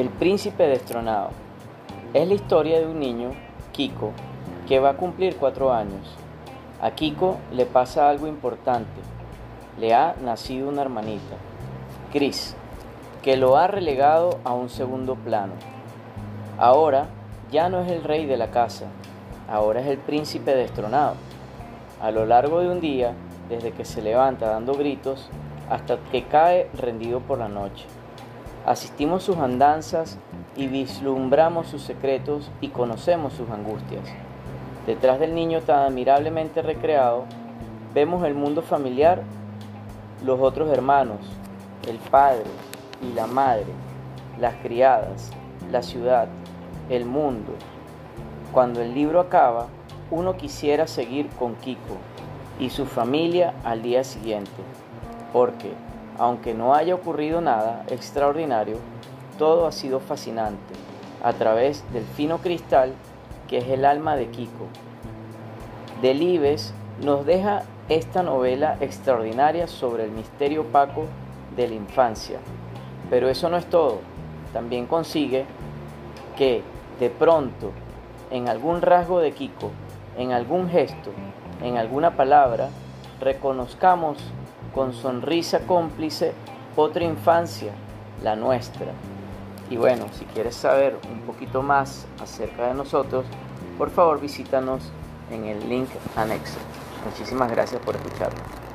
El príncipe destronado. Es la historia de un niño, Kiko, que va a cumplir cuatro años. A Kiko le pasa algo importante. Le ha nacido una hermanita, Chris, que lo ha relegado a un segundo plano. Ahora ya no es el rey de la casa, ahora es el príncipe destronado. A lo largo de un día, desde que se levanta dando gritos hasta que cae rendido por la noche. Asistimos sus andanzas y vislumbramos sus secretos y conocemos sus angustias. Detrás del niño tan admirablemente recreado, vemos el mundo familiar, los otros hermanos, el padre y la madre, las criadas, la ciudad, el mundo. Cuando el libro acaba, uno quisiera seguir con Kiko y su familia al día siguiente, porque aunque no haya ocurrido nada extraordinario, todo ha sido fascinante a través del fino cristal que es el alma de Kiko. Delibes nos deja esta novela extraordinaria sobre el misterio opaco de la infancia. Pero eso no es todo. También consigue que de pronto, en algún rasgo de Kiko, en algún gesto, en alguna palabra, reconozcamos con sonrisa cómplice otra infancia, la nuestra. Y bueno, si quieres saber un poquito más acerca de nosotros, por favor visítanos en el link anexo. Muchísimas gracias por escucharnos.